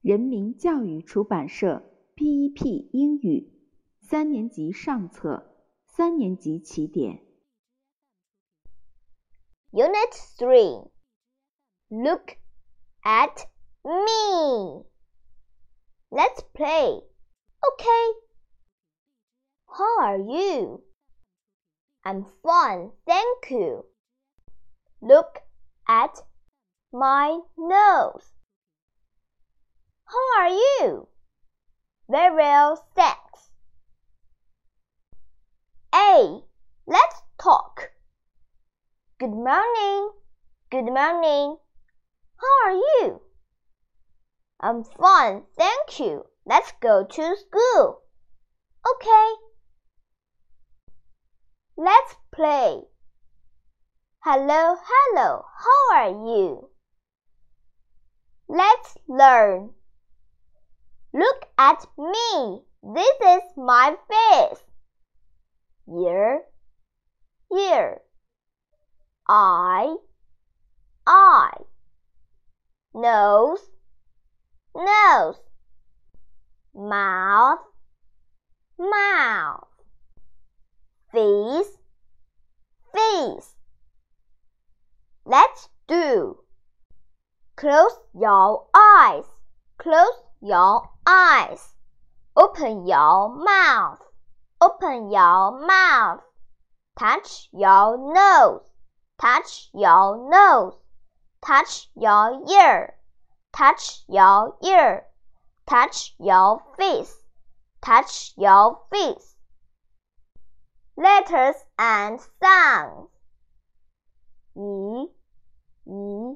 人民教育出版社 P.E.P. 英语三年级上册，三年级起点。Unit 3 Look at me. Let's play. Okay. How are you? I'm fine, thank you. Look at my nose. How are you? Very well, thanks. A. Let's talk. Good morning. Good morning. How are you? I'm fine, thank you. Let's go to school. Okay. Let's play. Hello, hello. How are you? Let's learn. Look at me. This is my face. Ear, ear. Eye, eye. Nose, nose. Mouth, mouth. Face, face. Let's do. Close your eyes. Close your eyes. Open your mouth. Open your mouth. Touch your nose. Touch your nose. Touch your ear. Touch your ear. Touch your face. Touch your face. Letters and sounds. E, E,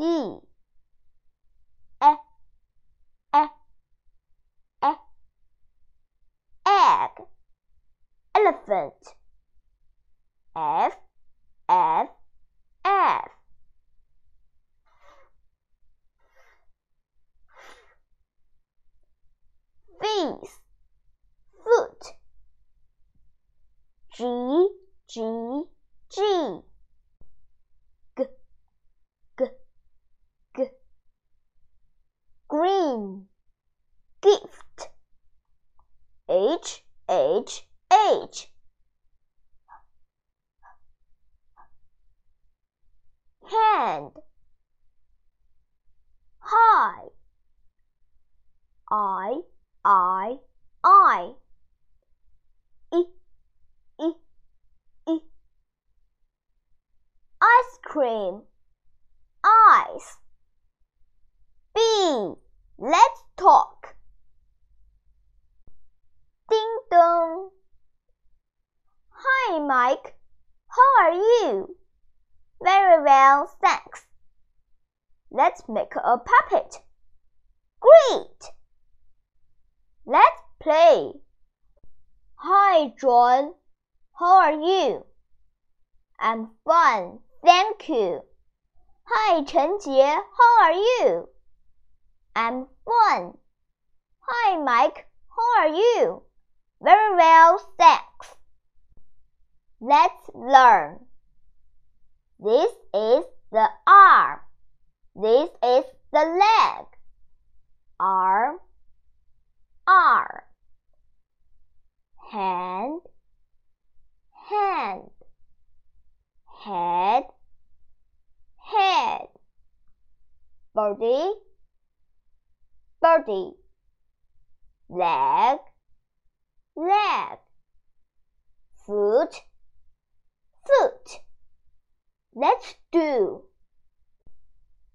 E E, E. Egg. Elephant. F, F, F. Face. Foot. G, G, G. G, G, G. Green. Gift. H, H, H. Hand. High. I, I, I. E, E, E. Ice cream. Ice. B. Let's talk. Ding dong. Hi, Mike. How are you? Very well, thanks. Let's make a puppet. Great. Let's play. Hi, John. How are you? I'm fine, thank you. Hi, Chen Jie. How are you? I'm fine. Hi, Mike. How are you? Very well, thanks. Let's learn. This is the arm. This is the leg. Arm, arm. Hand, hand. Head, head. Body, body. Leg, leg. Foot, foot. Let's do.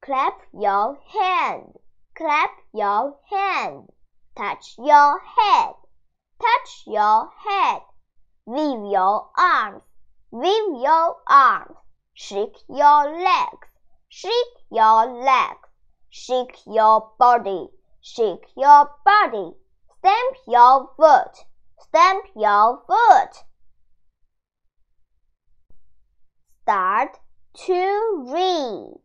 Clap your hand. Clap your hand. Touch your head. Touch your head. Wave your arms. Wave your arms. Shake your legs. Shake your legs. Shake your body. Shake your body. Stamp your foot. Stamp your foot. Start to read.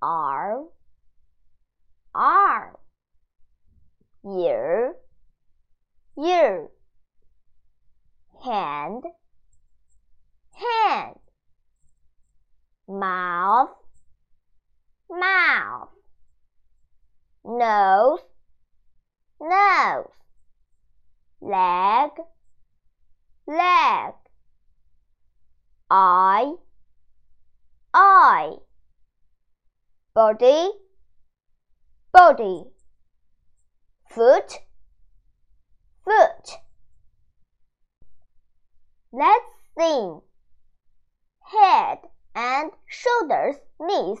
R, R. Ear, ear. Hand, hand. Mouth, mouth. Nose, nose. Leg, body, body, foot, foot. Let's sing. Head and shoulders, knees,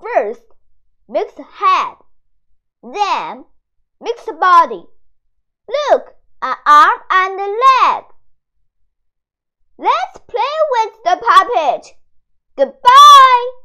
First, mix the head, then mix the body. Look, an arm and a leg. Let's play with the puppet. Goodbye.